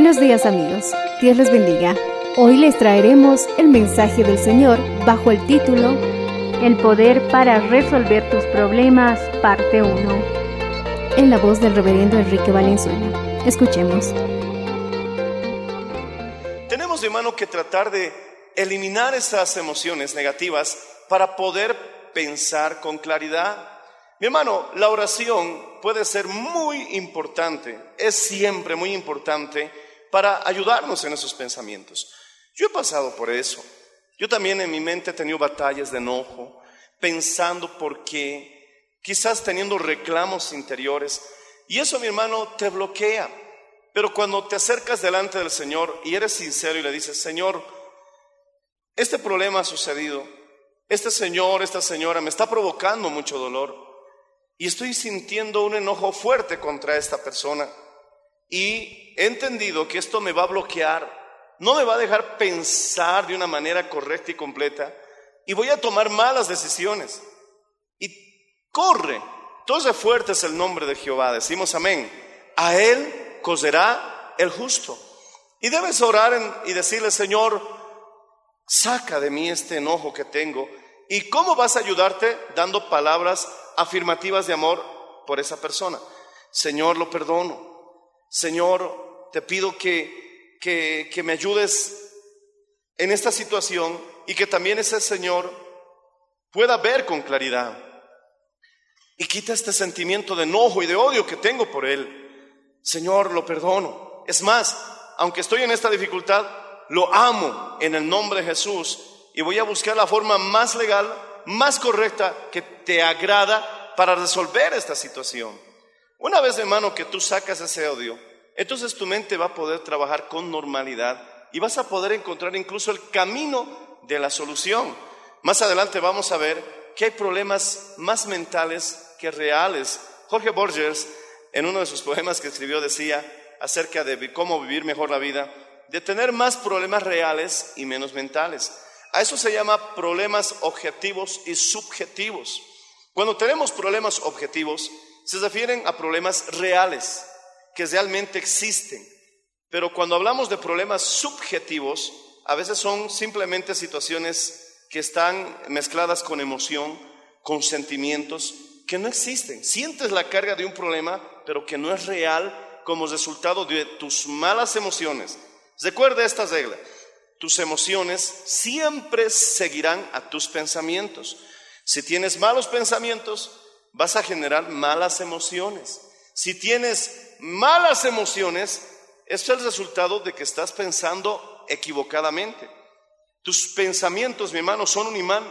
Buenos días amigos, Dios les bendiga. Hoy les traeremos el mensaje del Señor bajo el título El poder para resolver tus problemas, parte 1. en la voz del reverendo Enrique Valenzuela. Escuchemos. Tenemos, hermano, que tratar de eliminar esas emociones negativas para poder pensar con claridad. Mi hermano, la oración puede ser muy importante, es siempre muy importante para ayudarnos en esos pensamientos. Yo he pasado por eso. Yo también en mi mente he tenido batallas de enojo, pensando por qué, quizás teniendo reclamos interiores. Y eso, mi hermano, te bloquea. Pero cuando te acercas delante del Señor y eres sincero y le dices, Señor, este problema ha sucedido, este señor, esta señora me está provocando mucho dolor y estoy sintiendo un enojo fuerte contra esta persona y he entendido que esto me va a bloquear, no me va a dejar pensar de una manera correcta y completa y voy a tomar malas decisiones. Y corre, entonces fuerte es el nombre de Jehová, decimos amén. A él coserá el justo. Y debes orar y decirle, Señor, saca de mí este enojo que tengo. ¿Y cómo vas a ayudarte? Dando palabras afirmativas de amor por esa persona. Señor, lo perdono. Señor, te pido que, que, me ayudes en esta situación y que también ese Señor pueda ver con claridad. Y quita este sentimiento de enojo y de odio que tengo por Él. Señor, lo perdono. Es más, aunque estoy en esta dificultad, lo amo en el nombre de Jesús y voy a buscar la forma más legal, más correcta que te agrada para resolver esta situación. Una vez, hermano, que tú sacas ese odio, entonces tu mente va a poder trabajar con normalidad y vas a poder encontrar incluso el camino de la solución. Más adelante vamos a ver que hay problemas más mentales que reales. Jorge Borges, en uno de sus poemas que escribió, decía acerca de cómo vivir mejor la vida, de tener más problemas reales y menos mentales. A eso se llama problemas objetivos y subjetivos. Cuando tenemos problemas objetivos, se refieren a problemas reales, que realmente existen. Pero cuando hablamos de problemas subjetivos, a veces son simplemente situaciones que están mezcladas con emoción, con sentimientos que no existen. Sientes la carga de un problema, pero que no es real como resultado de tus malas emociones. Recuerda esta regla. Tus emociones siempre seguirán a tus pensamientos. Si tienes malos pensamientos, vas a generar malas emociones. Si tienes malas emociones, es el resultado de que estás pensando equivocadamente. Tus pensamientos, mi hermano, son un imán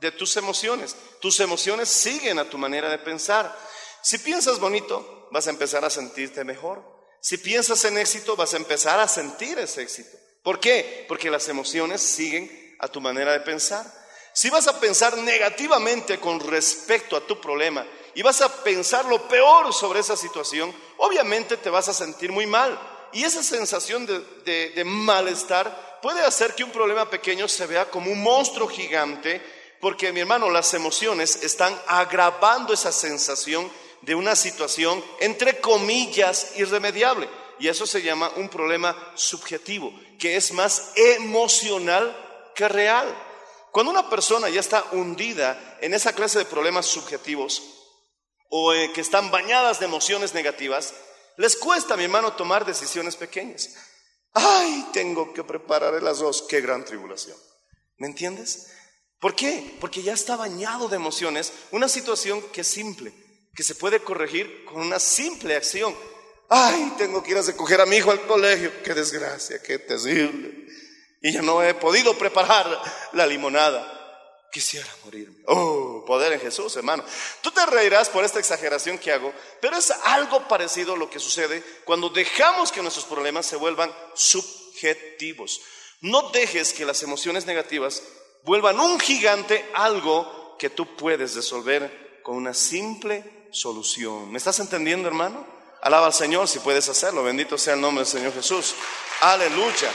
de tus emociones. Tus emociones siguen a tu manera de pensar. Si piensas bonito, vas a empezar a sentirte mejor. Si piensas en éxito, vas a empezar a sentir ese éxito. ¿Por qué? Porque las emociones siguen a tu manera de pensar. Si vas a pensar negativamente con respecto a tu problema y vas a pensar lo peor sobre esa situación, obviamente te vas a sentir muy mal. Y esa sensación de, de- de malestar puede hacer que un problema pequeño se vea como un monstruo gigante, porque mi hermano, las emociones están agravando esa sensación de una situación, entre comillas, irremediable. Y eso se llama un problema subjetivo, que es más emocional que real. Cuando una persona ya está hundida en esa clase de problemas subjetivos o eh, que están bañadas de emociones negativas, les cuesta, mi hermano, tomar decisiones pequeñas. Ay, tengo que preparar el arroz, qué gran tribulación. ¿Me entiendes? ¿Por qué? Porque ya está bañado de emociones, una situación que es simple, que se puede corregir con una simple acción. Ay, tengo que ir a recoger a mi hijo al colegio, qué desgracia, qué terrible. Y ya no he podido preparar la limonada. Quisiera morirme. Oh, poder en Jesús, hermano. Tú te reirás por esta exageración que hago, pero es algo parecido a lo que sucede cuando dejamos que nuestros problemas se vuelvan subjetivos. No dejes que las emociones negativas vuelvan un gigante algo que tú puedes resolver con una simple solución. ¿Me estás entendiendo, hermano? Alaba al Señor si puedes hacerlo. Bendito sea el nombre del Señor Jesús. Aleluya.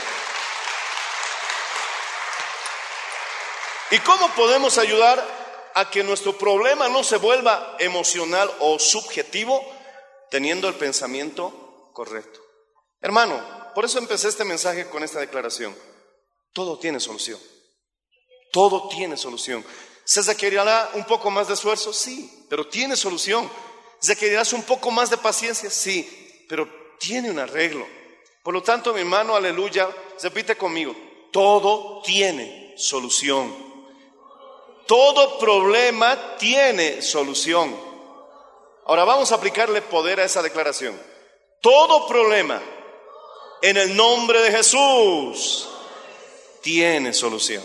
¿Y cómo podemos ayudar a que nuestro problema no se vuelva emocional o subjetivo teniendo el pensamiento correcto? Hermano, por eso empecé este mensaje con esta declaración. Todo tiene solución. Todo tiene solución. ¿Se requerirá un poco más de esfuerzo? Sí, pero tiene solución. ¿Requerirás un poco más de paciencia? Sí, pero tiene un arreglo. Por lo tanto, mi hermano, aleluya, repite conmigo, todo tiene solución. Todo problema tiene solución. Ahora vamos a aplicarle poder a esa declaración. Todo problema en el nombre de Jesús tiene solución.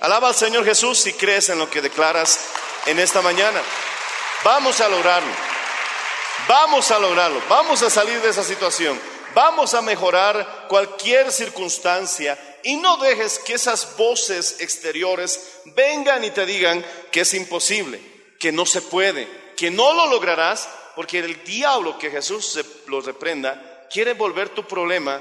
Alaba al Señor Jesús si crees en lo que declaras en esta mañana. Vamos a lograrlo. Vamos a lograrlo. Vamos a salir de esa situación. Vamos a mejorar cualquier circunstancia y no dejes que esas voces exteriores vengan y te digan que es imposible, que no se puede, que no lo lograrás, porque el diablo, que Jesús se lo reprenda, quiere volver tu problema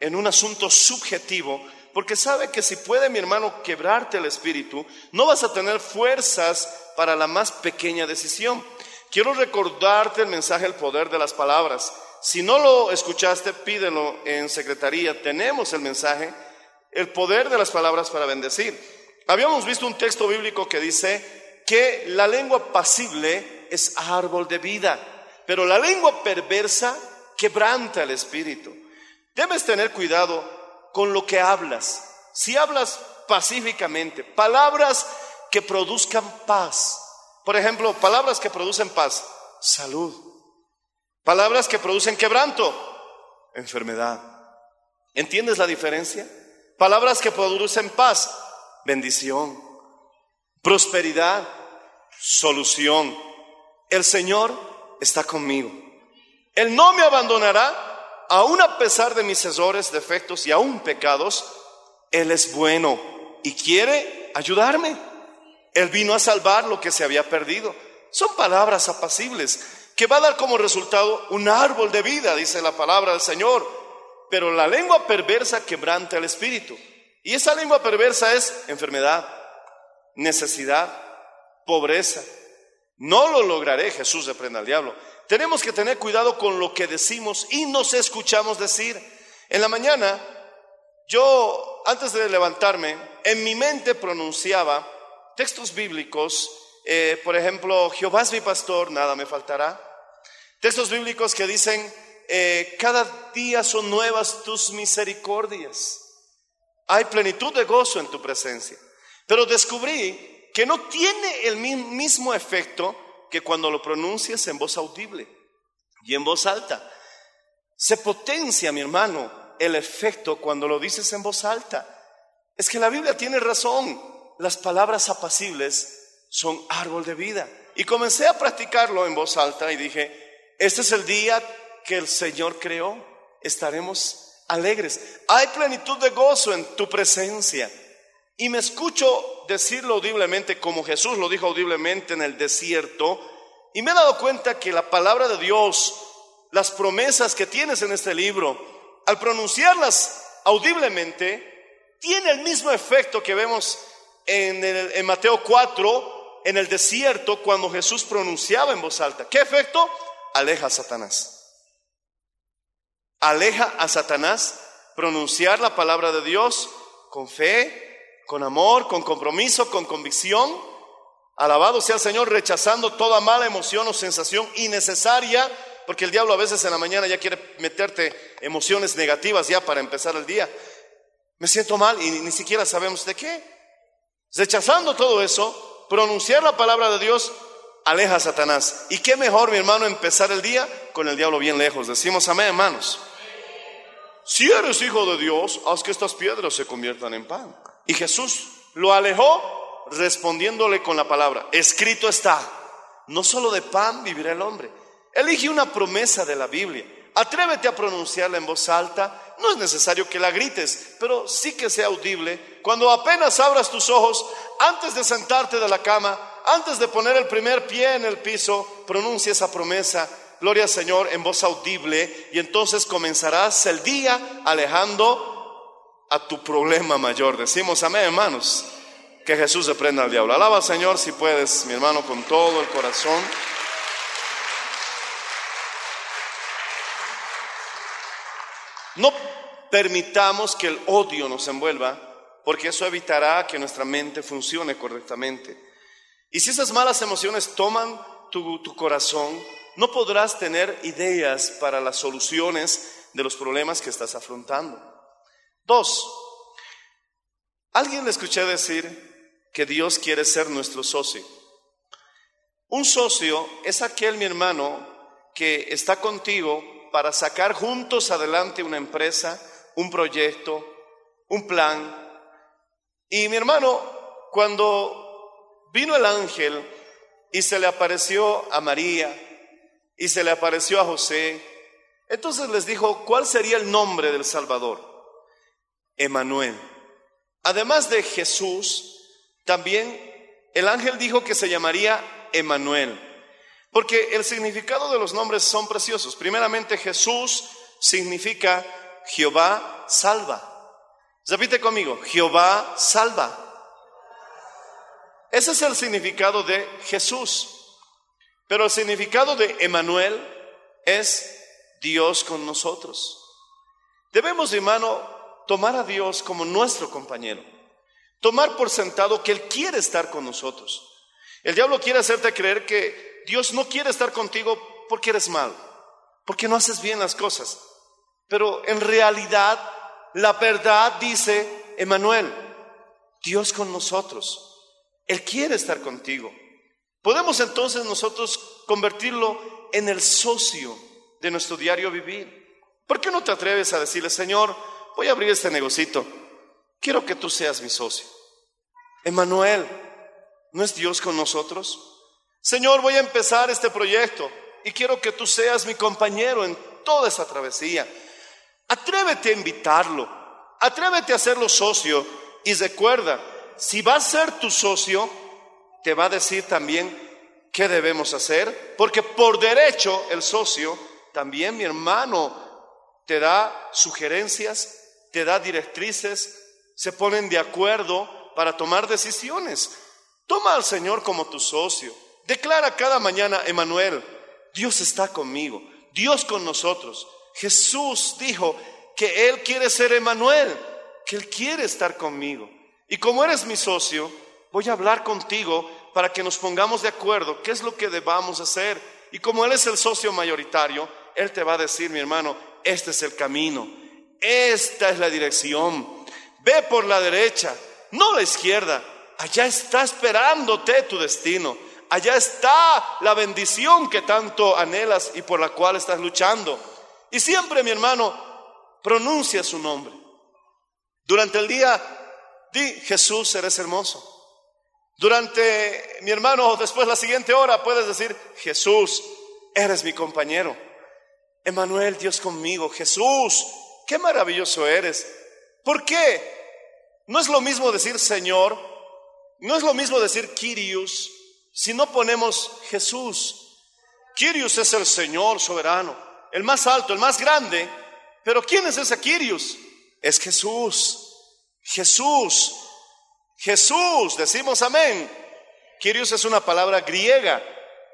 en un asunto subjetivo, porque sabe que si puede mi hermano quebrarte el espíritu, no vas a tener fuerzas para la más pequeña decisión. Quiero recordarte el mensaje El poder de las palabras. Si no lo escuchaste, pídelo en secretaría. Tenemos el mensaje, el poder de las palabras para bendecir. Habíamos visto un texto bíblico que dice que la lengua pasible es árbol de vida, pero la lengua perversa quebranta el espíritu. Debes tener cuidado con lo que hablas. Si hablas pacíficamente, palabras que produzcan paz. Por ejemplo, palabras que producen paz, salud. Palabras que producen quebranto, enfermedad. ¿Entiendes la diferencia? Palabras que producen paz, bendición, prosperidad, solución. El Señor está conmigo. Él no me abandonará, aun a pesar de mis errores, defectos y aún pecados. Él es bueno y quiere ayudarme. Él vino a salvar lo que se había perdido. Son palabras apacibles que va a dar como resultado un árbol de vida, dice la palabra del Señor. Pero la lengua perversa quebranta el espíritu. Y esa lengua perversa es enfermedad, necesidad, pobreza. No lo lograré, Jesús reprenda al diablo. Tenemos que tener cuidado con lo que decimos y nos escuchamos decir. En la mañana, yo, antes de levantarme, en mi mente pronunciaba textos bíblicos, eh, por ejemplo, Jehová es mi pastor, nada me faltará. Textos bíblicos que dicen, eh, cada día son nuevas tus misericordias. Hay plenitud de gozo en tu presencia. Pero descubrí que no tiene el mismo efecto que cuando lo pronuncias en voz audible y en voz alta. Se potencia, mi hermano, el efecto cuando lo dices en voz alta. Es que la Biblia tiene razón. Las palabras apacibles son árbol de vida. Y comencé a practicarlo en voz alta y dije, este es el día que el Señor creó. Estaremos alegres. Hay plenitud de gozo en tu presencia. Y me escucho decirlo audiblemente como Jesús lo dijo audiblemente en el desierto. Y me he dado cuenta que la palabra de Dios, las promesas que tienes en este libro, al pronunciarlas audiblemente, tiene el mismo efecto que vemos en, el- en Mateo 4, en el desierto, cuando Jesús pronunciaba en voz alta. ¿Qué efecto? Aleja a Satanás. Aleja a Satanás pronunciar la palabra de Dios con fe, con amor, con compromiso, con convicción. Alabado sea el Señor, rechazando toda mala emoción o sensación innecesaria, porque el diablo a veces en la mañana ya quiere meterte emociones negativas ya para empezar el día. Me siento mal y ni, siquiera sabemos de qué. Rechazando todo eso, pronunciar la palabra de Dios aleja a Satanás. ¿Y qué mejor, mi hermano, empezar el día con el diablo bien lejos? Decimos amén, hermanos. Si eres hijo de Dios, haz que estas piedras se conviertan en pan. Y Jesús lo alejó respondiéndole con la palabra, escrito está, no solo de pan vivirá el hombre. Elige una promesa de la Biblia. Atrévete a pronunciarla en voz alta. No es necesario que la grites, pero sí que sea audible. Cuando apenas abras tus ojos, antes de sentarte de la cama, antes de poner el primer pie en el piso, pronuncia esa promesa. Gloria al Señor en voz audible y entonces comenzarás el día alejando a tu problema mayor. Decimos amén, hermanos. Que Jesús reprenda al diablo. Alaba al Señor si puedes, mi hermano, con todo el corazón. No permitamos que el odio nos envuelva, porque eso evitará que nuestra mente funcione correctamente. Y si esas malas emociones toman tu corazón, no podrás tener ideas para las soluciones de los problemas que estás afrontando. Dos, alguien le escuché decir que Dios quiere ser nuestro socio. Un socio es aquel, mi hermano, que está contigo para sacar juntos adelante una empresa, un proyecto, un plan. Y mi hermano, cuando vino el ángel y se le apareció a María y se le apareció a José, entonces les dijo, ¿cuál sería el nombre del Salvador? Emanuel. Además de Jesús, también el ángel dijo que se llamaría Emanuel. Porque el significado de los nombres son preciosos. Primeramente, Jesús significa Jehová salva. Repite conmigo, Jehová salva. Ese es el significado de Jesús. Pero el significado de Emanuel es Dios con nosotros. Debemos, hermano, tomar a Dios como nuestro compañero. Tomar por sentado que Él quiere estar con nosotros. El diablo quiere hacerte creer que Dios no quiere estar contigo porque eres mal, porque no haces bien las cosas. Pero en realidad, la verdad dice, Emanuel, Dios con nosotros. Él quiere estar contigo. Podemos entonces nosotros convertirlo en el socio de nuestro diario vivir. ¿Por qué no te atreves a decirle, Señor, voy a abrir este negocito, quiero que tú seas mi socio? Emanuel, ¿no es Dios con nosotros? Señor, voy a empezar este proyecto y quiero que tú seas mi compañero en toda esa travesía. Atrévete a invitarlo, atrévete a hacerlo socio y recuerda, si va a ser tu socio, te va a decir también qué debemos hacer, porque por derecho el socio, también mi hermano, te da sugerencias, te da directrices, se ponen de acuerdo para tomar decisiones. Toma al Señor como tu socio. Declara cada mañana, Emanuel, Dios está conmigo, Dios con nosotros. Jesús dijo que Él quiere ser Emanuel, que Él quiere estar conmigo. Y como eres mi socio, voy a hablar contigo para que nos pongamos de acuerdo qué es lo que debamos hacer. Y como Él es el socio mayoritario, Él te va a decir, mi hermano, este es el camino, esta es la dirección. Ve por la derecha, no la izquierda. Allá está esperándote tu destino. Allá está la bendición que tanto anhelas y por la cual estás luchando. Y siempre, mi hermano, pronuncia su nombre. Durante el día, di Jesús, eres hermoso. Durante, mi hermano, después la siguiente hora puedes decir, Jesús, eres mi compañero. Emanuel, Dios conmigo. Jesús, qué maravilloso eres. ¿Por qué? No es lo mismo decir Señor, no es lo mismo decir Kyrios, si no ponemos Jesús. Kyrios es el Señor soberano, el más alto, el más grande. Pero ¿quién es ese Kyrios? Es Jesús. Jesús. Jesús, decimos amén. Kyrios es una palabra griega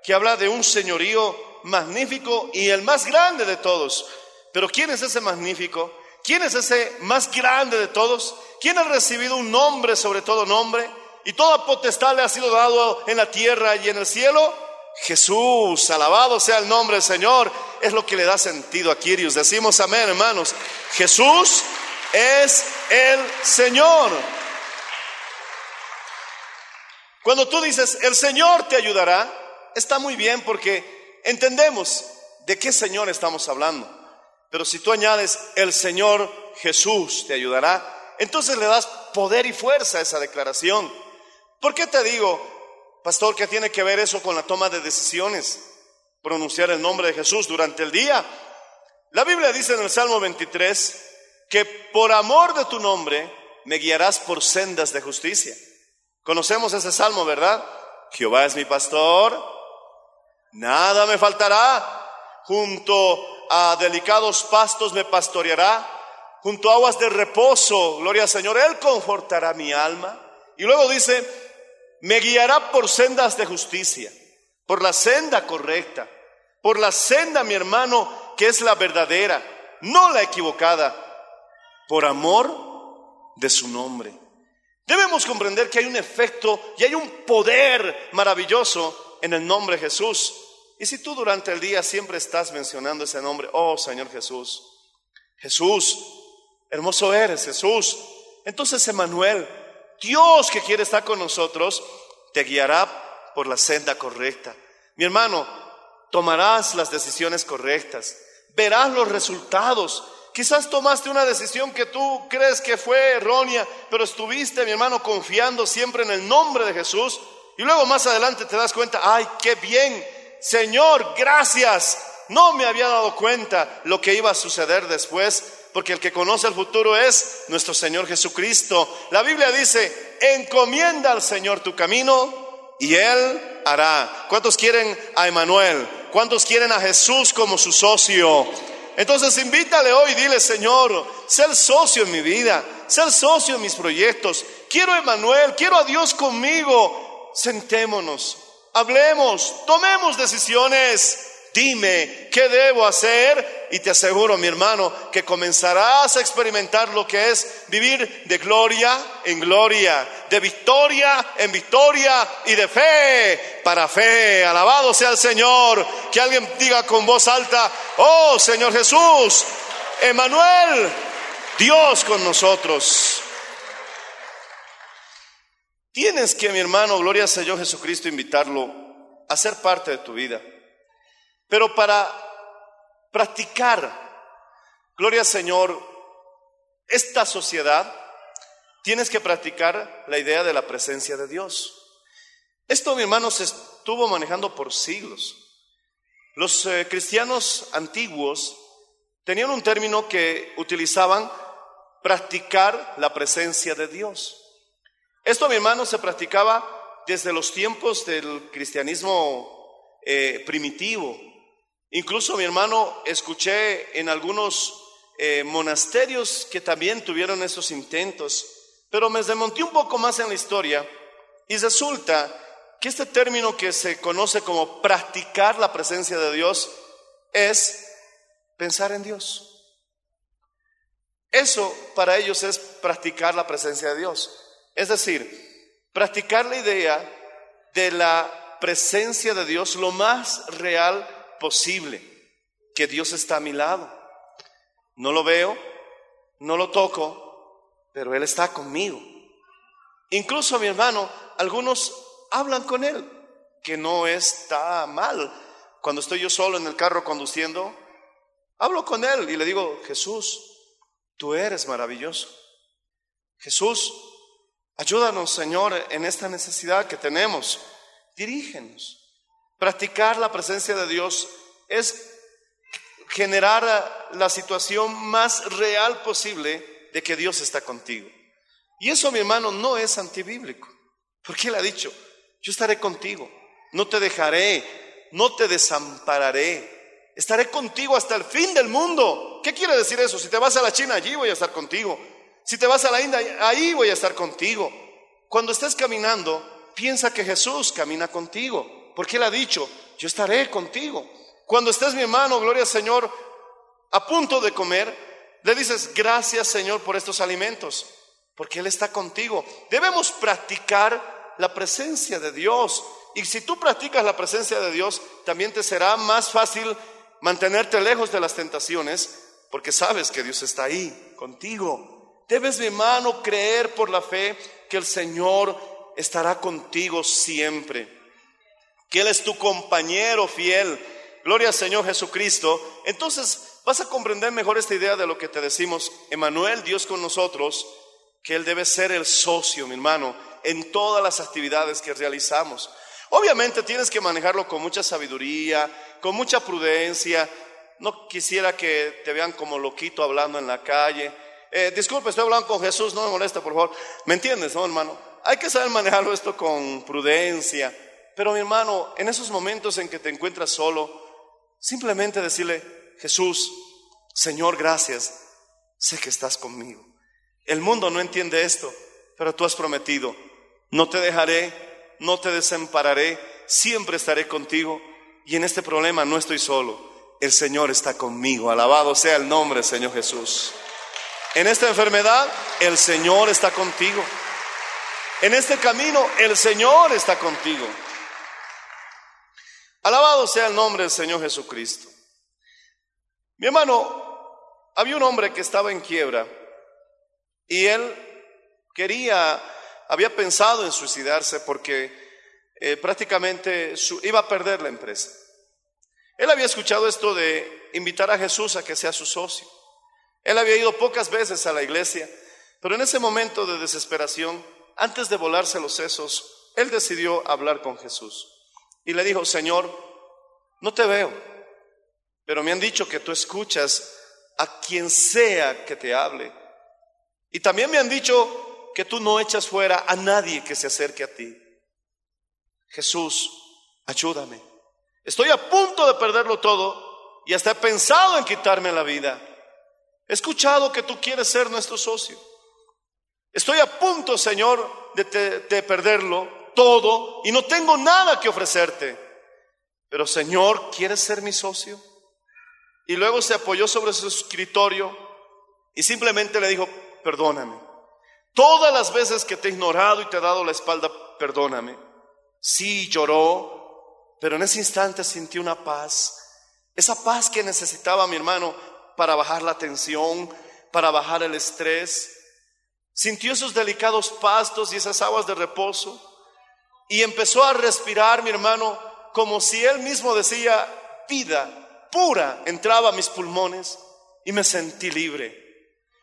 que habla de un señorío magnífico y el más grande de todos. Pero ¿quién es ese magnífico? ¿Quién es ese más grande de todos? ¿Quién ha recibido un nombre sobre todo nombre? Y toda potestad le ha sido dado en la tierra y en el cielo. Jesús, alabado sea el nombre del Señor, es lo que le da sentido a Kyrios. Decimos amén, hermanos. Jesús es el Señor. Cuando tú dices, el Señor te ayudará, está muy bien porque entendemos de qué Señor estamos hablando. Pero si tú añades, el Señor Jesús te ayudará, entonces le das poder y fuerza a esa declaración. ¿Por qué te digo, pastor, que tiene que ver eso con la toma de decisiones? Pronunciar el nombre de Jesús durante el día. La Biblia dice en el Salmo 23 que por amor de tu nombre me guiarás por sendas de justicia. Conocemos ese salmo, ¿verdad? Jehová es mi pastor, nada me faltará. Junto a delicados pastos me pastoreará, junto a aguas de reposo, gloria al Señor, Él confortará mi alma. Y luego dice, me guiará por sendas de justicia, por la senda correcta, por la senda, mi hermano, que es la verdadera, no la equivocada, por amor de su nombre. Debemos comprender que hay un efecto y hay un poder maravilloso en el nombre de Jesús. Y si tú durante el día siempre estás mencionando ese nombre, oh Señor Jesús, Jesús, hermoso eres Jesús, entonces Emanuel, Dios que quiere estar con nosotros, te guiará por la senda correcta. Mi hermano, tomarás las decisiones correctas, verás los resultados Quizás tomaste una decisión que tú crees que fue errónea, pero estuviste, mi hermano, confiando siempre en el nombre de Jesús. Y luego más adelante te das cuenta, ay, qué bien, Señor, gracias. No me había dado cuenta lo que iba a suceder después, porque el que conoce el futuro es nuestro Señor Jesucristo. La Biblia dice, encomienda al Señor tu camino y Él hará. ¿Cuántos quieren a Emanuel? ¿Cuántos quieren a Jesús como su socio? Entonces invítale hoy, dile, Señor, sé el socio en mi vida, sé el socio en mis proyectos. Quiero a Emanuel, quiero a Dios conmigo. Sentémonos, hablemos, tomemos decisiones. Dime qué debo hacer y te aseguro, mi hermano, que comenzarás a experimentar lo que es vivir de gloria en gloria, de victoria en victoria y de fe para fe. Alabado sea el Señor. Que alguien diga con voz alta, oh Señor Jesús, Emanuel, Dios con nosotros. Tienes que, mi hermano, gloria al Señor Jesucristo, invitarlo a ser parte de tu vida. Pero para practicar, gloria al Señor, esta sociedad, tienes que practicar la idea de la presencia de Dios. Esto, mi hermano, se estuvo manejando por siglos. Los eh, cristianos antiguos tenían un término que utilizaban, practicar la presencia de Dios. Esto, mi hermano, se practicaba desde los tiempos del cristianismo eh, primitivo, Incluso mi hermano, escuché en algunos eh, monasterios que también tuvieron esos intentos, pero me desmonté un poco más en la historia y resulta que este término que se conoce como practicar la presencia de Dios es pensar en Dios. Eso para ellos es practicar la presencia de Dios. Es decir, practicar la idea de la presencia de Dios lo más real posible que Dios está a mi lado. No lo veo, no lo toco, pero Él está conmigo. Incluso mi hermano, algunos hablan con Él, que no está mal. Cuando estoy yo solo en el carro conduciendo, hablo con Él y le digo, Jesús, tú eres maravilloso. Jesús, ayúdanos, Señor, en esta necesidad que tenemos. Dirígenos. Practicar la presencia de Dios es generar la situación más real posible de que Dios está contigo. Y eso, mi hermano, no es antibíblico. Porque Él ha dicho, yo estaré contigo, no te dejaré, no te desampararé, estaré contigo hasta el fin del mundo. ¿Qué quiere decir eso? Si te vas a la China, allí voy a estar contigo. Si te vas a la India, ahí voy a estar contigo. Cuando estés caminando, piensa que Jesús camina contigo, porque Él ha dicho, yo estaré contigo. Cuando estés, mi hermano, gloria al Señor, a punto de comer, le dices, gracias Señor por estos alimentos, porque Él está contigo. Debemos practicar la presencia de Dios. Y si tú practicas la presencia de Dios, también te será más fácil mantenerte lejos de las tentaciones, porque sabes que Dios está ahí contigo. Debes, mi hermano, creer por la fe que el Señor estará contigo siempre, que Él es tu compañero fiel. Gloria al Señor Jesucristo. Entonces vas a comprender mejor esta idea de lo que te decimos, Emanuel, Dios con nosotros, que Él debe ser el socio, mi hermano, en todas las actividades que realizamos. Obviamente tienes que manejarlo con mucha sabiduría, con mucha prudencia. No quisiera que te vean como loquito hablando en la calle. Eh, disculpe, estoy hablando con Jesús, no me molesta, por favor. ¿Me entiendes, no, hermano? Hay que saber manejarlo esto con prudencia. Pero mi hermano, en esos momentos en que te encuentras solo, simplemente decirle, Jesús, Señor, gracias, sé que estás conmigo. El mundo no entiende esto, pero tú has prometido, no te dejaré, no te desampararé, siempre estaré contigo y en este problema no estoy solo, el Señor está conmigo, alabado sea el nombre, Señor Jesús. En esta enfermedad, el Señor está contigo. En este camino, el Señor está contigo. Alabado sea el nombre del Señor Jesucristo. Mi hermano, había un hombre que estaba en quiebra y él quería, había pensado en suicidarse porque eh, prácticamente iba a perder la empresa. Él había escuchado esto de invitar a Jesús a que sea su socio. Él había ido pocas veces a la iglesia, pero en ese momento de desesperación, antes de volarse los sesos, él decidió hablar con Jesús. Y le dijo, Señor, no te veo, pero me han dicho que tú escuchas a quien sea que te hable. Y también me han dicho que tú no echas fuera a nadie que se acerque a ti. Jesús, ayúdame. Estoy a punto de perderlo todo y hasta he pensado en quitarme la vida. He escuchado que tú quieres ser nuestro socio. Estoy a punto, Señor, de, de perderlo todo y no tengo nada que ofrecerte. Pero Señor, ¿quieres ser mi socio? Y luego se apoyó sobre su escritorio y simplemente le dijo, perdóname. Todas las veces que te he ignorado y te he dado la espalda, perdóname. Sí, lloró, pero en ese instante sintió una paz. Esa paz que necesitaba mi hermano para bajar la tensión, para bajar el estrés. Sintió esos delicados pastos y esas aguas de reposo y empezó a respirar, mi hermano, como si él mismo decía, vida pura entraba a mis pulmones y me sentí libre.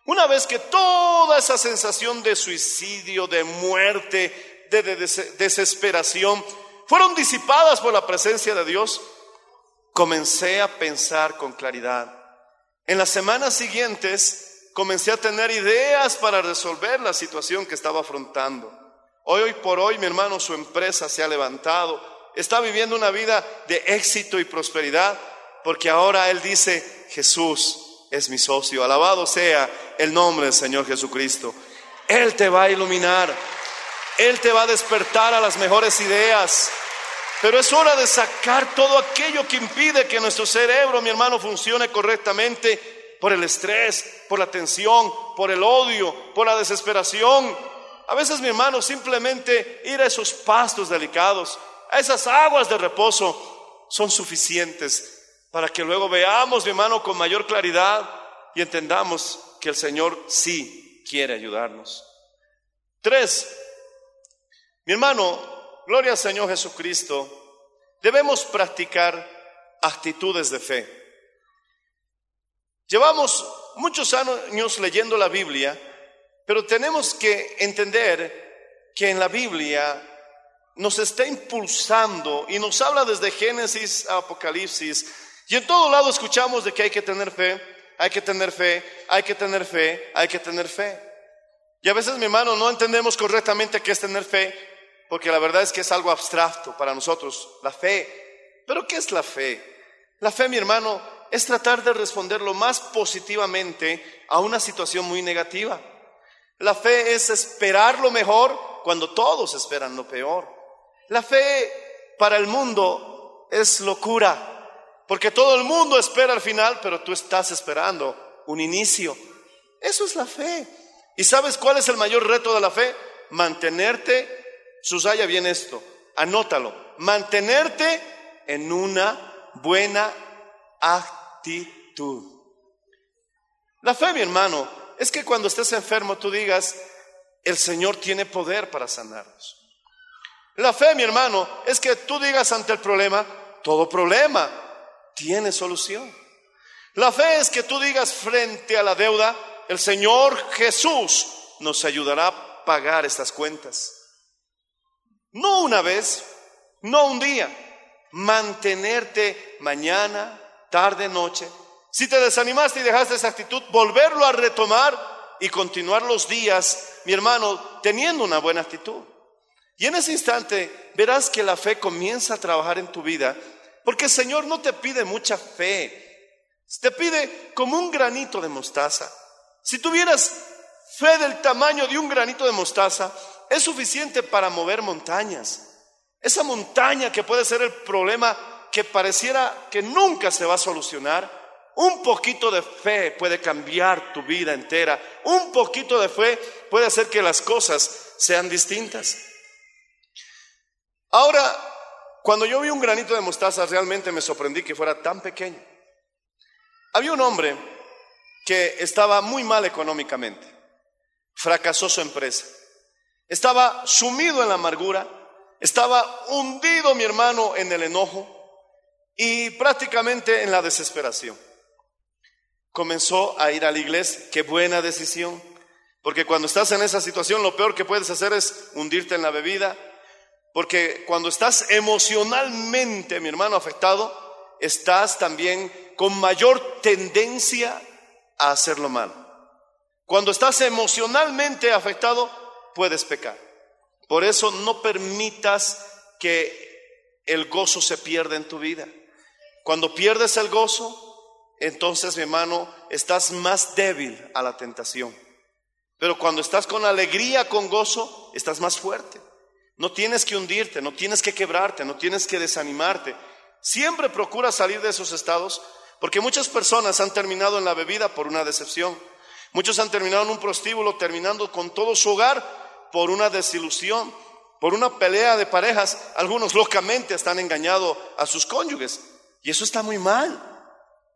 Una vez que toda esa sensación de suicidio, de muerte, de, desesperación fueron disipadas por la presencia de Dios, comencé a pensar con claridad. En las semanas siguientes comencé a tener ideas para resolver la situación que estaba afrontando. Hoy, hoy por hoy, mi hermano, su empresa se ha levantado, está viviendo una vida de éxito y prosperidad, porque ahora él dice, Jesús es mi socio, alabado sea el nombre del Señor Jesucristo. Él te va a iluminar, Él te va a despertar a las mejores ideas, pero es hora de sacar todo aquello que impide que nuestro cerebro, mi hermano, funcione correctamente por el estrés, por la tensión, por el odio, por la desesperación. A veces, mi hermano, simplemente ir a esos pastos delicados, a esas aguas de reposo, son suficientes para que luego veamos, mi hermano, con mayor claridad y entendamos que el Señor sí quiere ayudarnos. Tres, mi hermano, gloria al Señor Jesucristo, debemos practicar actitudes de fe. Llevamos muchos años leyendo la Biblia, pero tenemos que entender que en la Biblia nos está impulsando y nos habla desde Génesis a Apocalipsis. Y en todo lado escuchamos de que hay que tener fe, hay que tener fe, hay que tener fe, hay que tener fe. Y a veces, mi hermano, no entendemos correctamente qué es tener fe, porque la verdad es que es algo abstracto para nosotros, la fe. Pero ¿qué es la fe? La fe, mi hermano, es tratar de responder lo más positivamente a una situación muy negativa. La fe es esperar lo mejor cuando todos esperan lo peor. La fe para el mundo es locura, porque todo el mundo espera al final, pero tú estás esperando un inicio. Eso es la fe. ¿Y sabes cuál es el mayor reto de la fe? Mantenerte, susaya bien esto, anótalo, mantenerte en una buena actitud. La fe, mi hermano, es que cuando estés enfermo tú digas, el Señor tiene poder para sanarnos. La fe, mi hermano, es que tú digas ante el problema, todo problema tiene solución. La fe es que tú digas frente a la deuda, el Señor Jesús nos ayudará a pagar estas cuentas. No una vez, no un día, mantenerte mañana, tarde, noche. Si te desanimaste y dejaste esa actitud, volverlo a retomar y continuar los días, mi hermano, teniendo una buena actitud. Y en ese instante verás que la fe comienza a trabajar en tu vida, porque el Señor no te pide mucha fe, te pide como un granito de mostaza. Si tuvieras fe del tamaño de un granito de mostaza, es suficiente para mover montañas. Esa montaña que puede ser el problema que pareciera que nunca se va a solucionar, un poquito de fe puede cambiar tu vida entera. Un poquito de fe puede hacer que las cosas sean distintas. Ahora, cuando yo vi un granito de mostaza, realmente me sorprendí que fuera tan pequeño. Había un hombre que estaba muy mal económicamente. Fracasó su empresa. Estaba sumido en la amargura. Estaba hundido, mi hermano, en el enojo y prácticamente en la desesperación. Comenzó a ir a la iglesia. Qué buena decisión. Porque cuando estás en esa situación, lo peor que puedes hacer es hundirte en la bebida, porque cuando estás emocionalmente, mi hermano, afectado, estás también con mayor tendencia a hacerlo mal. Cuando estás emocionalmente afectado, puedes pecar. Por eso no permitas que el gozo se pierda en tu vida. Cuando pierdes el gozo, entonces, mi hermano, estás más débil a la tentación. Pero cuando estás con alegría, con gozo, estás más fuerte. No tienes que hundirte, no tienes que quebrarte, no tienes que desanimarte. Siempre procura salir de esos estados, porque muchas personas han terminado en la bebida por una decepción. Muchos han terminado en un prostíbulo, terminando con todo su hogar por una desilusión, por una pelea de parejas. Algunos locamente están engañado a sus cónyuges. Y eso está muy mal.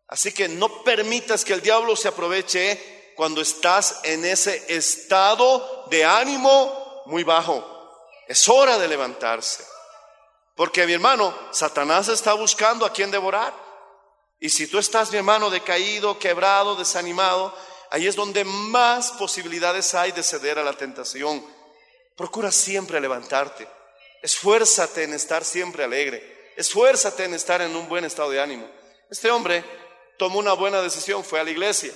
Así que no permitas que el diablo se aproveche cuando estás en ese estado de ánimo muy bajo. Es hora de levantarse. Porque mi hermano, Satanás está buscando a quien devorar. Y si tú estás, mi hermano, decaído, quebrado, desanimado, ahí es donde más posibilidades hay de ceder a la tentación. Procura siempre levantarte. Esfuérzate en estar siempre alegre. Esfuérzate en estar en un buen estado de ánimo. Este hombre tomó una buena decisión, fue a la iglesia.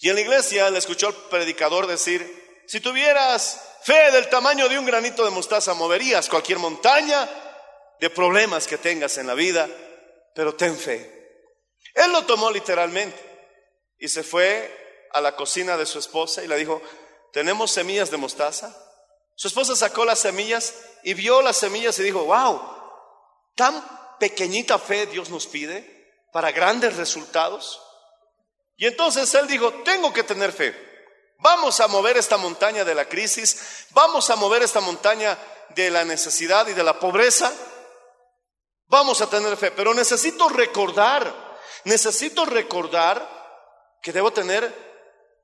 Y en la iglesia le escuchó al predicador decir, si tuvieras Fe del tamaño de un granito de mostaza, moverías cualquier montaña de problemas que tengas en la vida, pero ten fe. Él lo tomó literalmente y se fue a la cocina de su esposa y le dijo, ¿tenemos semillas de mostaza? Su esposa sacó las semillas y vio las semillas y dijo, wow, tan pequeñita fe Dios nos pide para grandes resultados. Y entonces él dijo, tengo que tener fe. Vamos a mover esta montaña de la crisis, vamos a mover esta montaña de la necesidad y de la pobreza. Vamos a tener fe, pero necesito recordar, necesito recordar que debo tener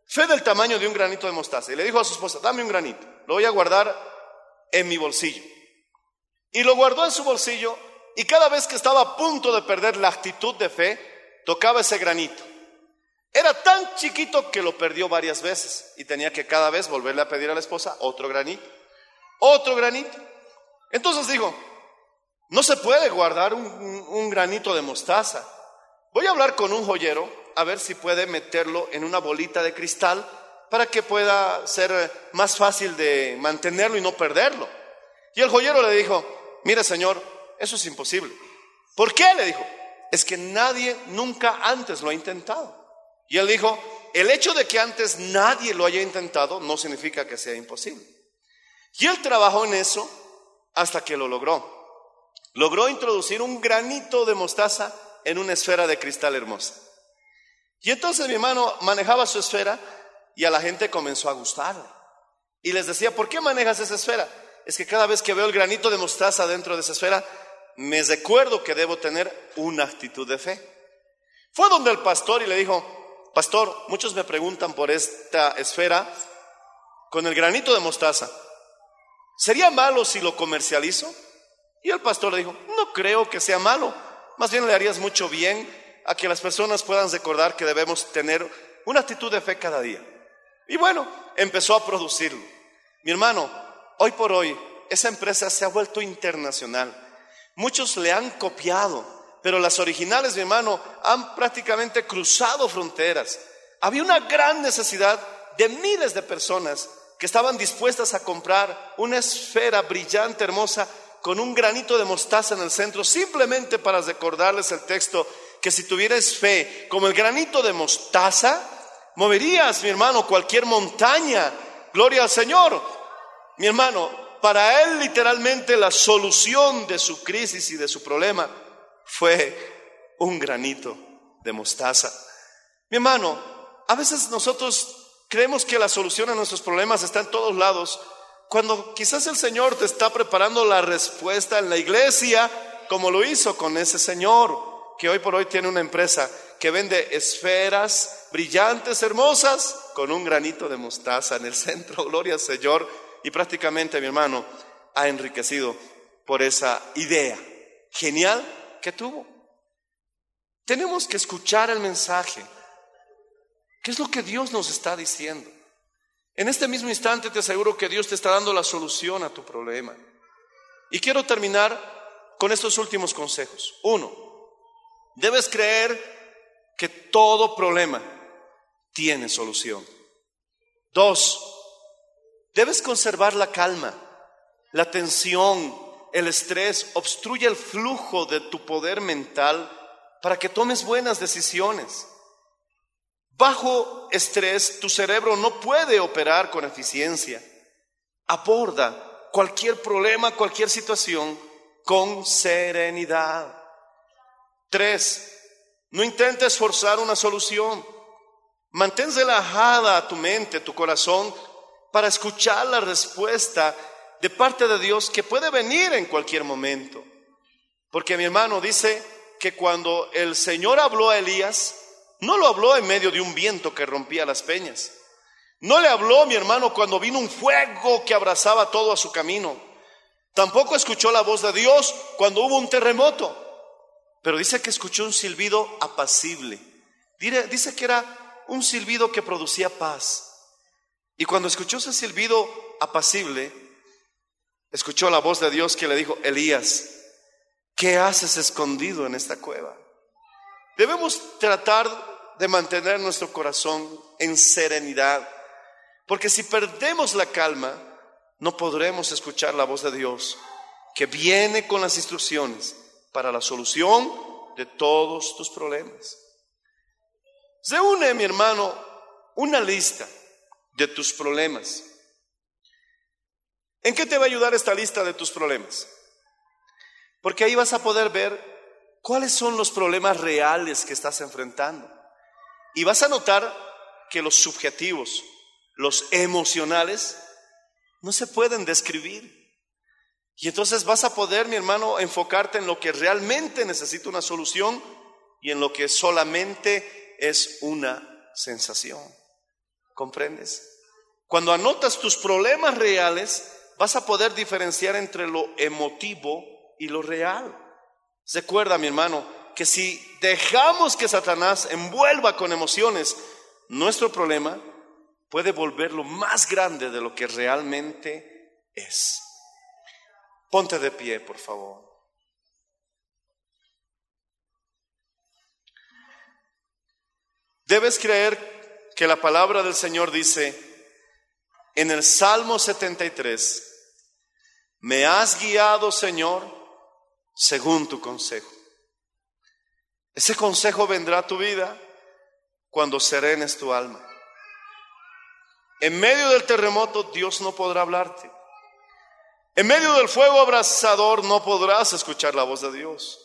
fe del tamaño de un granito de mostaza. Y le dijo a su esposa, dame un granito, lo voy a guardar en mi bolsillo. Y lo guardó en su bolsillo y cada vez que estaba a punto de perder la actitud de fe, tocaba ese granito. Era tan chiquito que lo perdió varias veces y tenía que cada vez volverle a pedir a la esposa otro granito, otro granito. Entonces dijo, no se puede guardar un, granito de mostaza. Voy a hablar con un joyero a ver si puede meterlo en una bolita de cristal para que pueda ser más fácil de mantenerlo y no perderlo. Y el joyero le dijo, mire señor, eso es imposible. ¿Por qué? Le dijo, es que nadie nunca antes lo ha intentado. Y él dijo, el hecho de que antes nadie lo haya intentado no significa que sea imposible. Y él trabajó en eso hasta que lo logró. Logró introducir un granito de mostaza en una esfera de cristal hermosa. Y entonces mi hermano manejaba su esfera y a la gente comenzó a gustarle. Y les decía, ¿por qué manejas esa esfera? Es que cada vez que veo el granito de mostaza dentro de esa esfera, me recuerdo que debo tener una actitud de fe. Fue donde el pastor y le dijo, pastor, muchos me preguntan por esta esfera con el granito de mostaza. ¿Sería malo si lo comercializo? Y el pastor le dijo, no creo que sea malo, más bien le harías mucho bien a que las personas puedan recordar que debemos tener una actitud de fe cada día. Y bueno, empezó a producirlo. Mi hermano, hoy por hoy esa empresa se ha vuelto internacional. Muchos le han copiado, pero las originales, mi hermano, han prácticamente cruzado fronteras. Había una gran necesidad de miles de personas que estaban dispuestas a comprar una esfera brillante, hermosa, con un granito de mostaza en el centro, simplemente para recordarles el texto que si tuvieras fe como el granito de mostaza, moverías, mi hermano, cualquier montaña. Gloria al Señor. Mi hermano, para él literalmente la solución de su crisis y de su problema fue un granito de mostaza. Mi hermano, a veces nosotros creemos que la solución a nuestros problemas está en todos lados, cuando quizás el Señor te está preparando la respuesta en la iglesia, como lo hizo con ese Señor que hoy por hoy tiene una empresa que vende esferas brillantes, hermosas, con un granito de mostaza en el centro, gloria al Señor, y prácticamente mi hermano ha enriquecido por esa idea genial que tuvo. Tenemos que escuchar el mensaje. ¿Qué es lo que Dios nos está diciendo? En este mismo instante te aseguro que Dios te está dando la solución a tu problema. Y quiero terminar con estos últimos consejos. Uno, Debes creer que todo problema tiene solución. Dos, debes conservar la calma. La tensión, el estrés obstruye el flujo de tu poder mental para que tomes buenas decisiones. Bajo estrés, tu cerebro no puede operar con eficiencia. Aborda cualquier problema, cualquier situación con serenidad. Tres, no intentes forzar una solución. Mantén relajada tu mente, tu corazón, para escuchar la respuesta de parte de Dios que puede venir en cualquier momento. Porque mi hermano dice que cuando el Señor habló a Elías, no lo habló en medio de un viento que rompía las peñas. No le habló, mi hermano, cuando vino un fuego que abrazaba todo a su camino. Tampoco escuchó la voz de Dios cuando hubo un terremoto. Pero dice que escuchó un silbido apacible. Dice que era un silbido que producía paz. Y cuando escuchó ese silbido apacible, escuchó la voz de Dios que le dijo, Elías, ¿qué haces escondido en esta cueva? Debemos tratar de mantener nuestro corazón en serenidad, porque si perdemos la calma, no podremos escuchar la voz de Dios, que viene con las instrucciones para la solución de todos tus problemas. Se une, mi hermano, una lista de tus problemas. ¿En qué te va a ayudar esta lista de tus problemas? Porque ahí vas a poder ver cuáles son los problemas reales que estás enfrentando. Y vas a notar que los subjetivos, los emocionales, no se pueden describir. Y entonces vas a poder, mi hermano, enfocarte en lo que realmente necesita una solución y en lo que solamente es una sensación. ¿Comprendes? Cuando anotas tus problemas reales, vas a poder diferenciar entre lo emotivo y lo real. Recuerda, mi hermano, que si dejamos que Satanás envuelva con emociones nuestro problema, puede volverlo más grande de lo que realmente es. Ponte de pie, por favor. Debes creer que la palabra del Señor dice en el Salmo 73, me has guiado, Señor, según tu consejo. Ese consejo vendrá a tu vida cuando serenes tu alma. En medio del terremoto Dios no podrá hablarte. En medio del fuego abrasador no podrás escuchar la voz de Dios.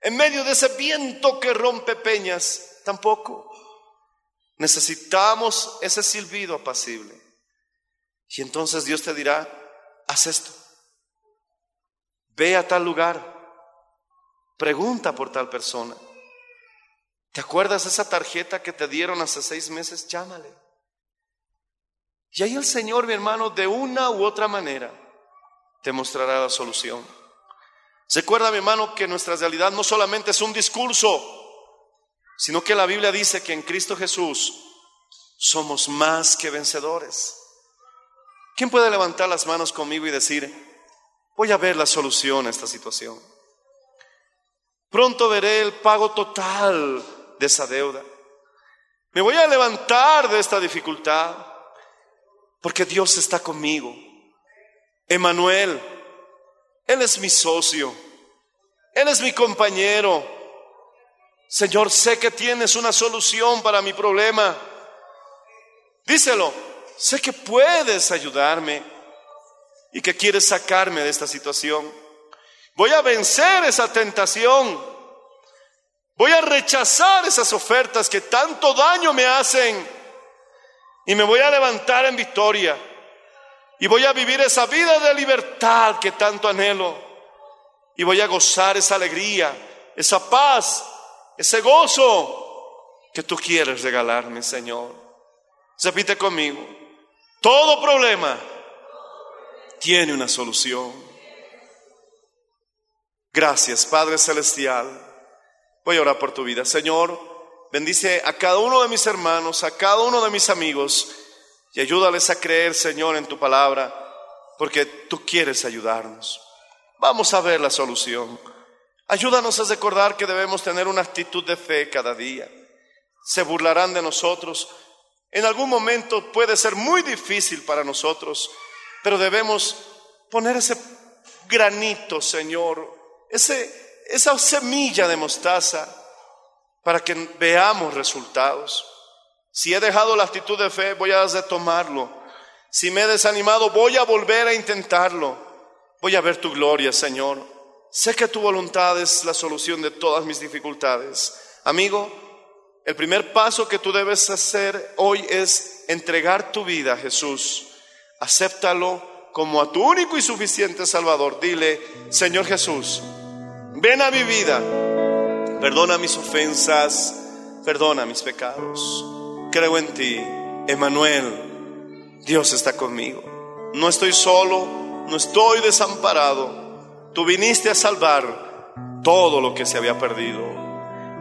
En medio de ese viento que rompe peñas, tampoco. Necesitamos ese silbido apacible. Y entonces Dios te dirá, haz esto. Ve a tal lugar. Pregunta por tal persona. ¿Te acuerdas de esa tarjeta que te dieron hace seis meses? Llámale. Y ahí el Señor, mi hermano, de una u otra manera, te mostrará la solución. Recuerda, mi hermano, que nuestra realidad no solamente es un discurso, sino que la Biblia dice que en Cristo Jesús somos más que vencedores. ¿Quién puede levantar las manos conmigo y decir, voy a ver la solución a esta situación? Pronto veré el pago total de esa deuda. Me voy a levantar de esta dificultad porque Dios está conmigo. Emanuel, Él es mi socio, Él es mi compañero. Señor, sé que tienes una solución para mi problema. Díselo, sé que puedes ayudarme y que quieres sacarme de esta situación. Voy a vencer esa tentación. Voy a rechazar esas ofertas que tanto daño me hacen y me voy a levantar en victoria y voy a vivir esa vida de libertad que tanto anhelo y voy a gozar esa alegría, esa paz, ese gozo que tú quieres regalarme, Señor. Repite conmigo, todo problema tiene una solución. Gracias, Padre Celestial. Voy a orar por tu vida. Señor, bendice a cada uno de mis hermanos, a cada uno de mis amigos y ayúdales a creer, Señor, en tu palabra, porque tú quieres ayudarnos. Vamos a ver la solución. Ayúdanos a recordar que debemos tener una actitud de fe cada día. Se burlarán de nosotros. En algún momento puede ser muy difícil para nosotros, pero debemos poner ese granito, Señor, ese esa semilla de mostaza para que veamos resultados. Si he dejado la actitud de fe, voy a retomarlo. Si me he desanimado, voy a volver a intentarlo. Voy a ver tu gloria, Señor. Sé que tu voluntad es la solución de todas mis dificultades. Amigo, el primer paso que tú debes hacer hoy es entregar tu vida a Jesús. Acéptalo como a tu único y suficiente Salvador. Dile, Señor Jesús, ven a mi vida, perdona mis ofensas, perdona mis pecados. Creo en ti, Emanuel, Dios está conmigo. No estoy solo, no estoy desamparado. Tú viniste a salvar todo lo que se había perdido.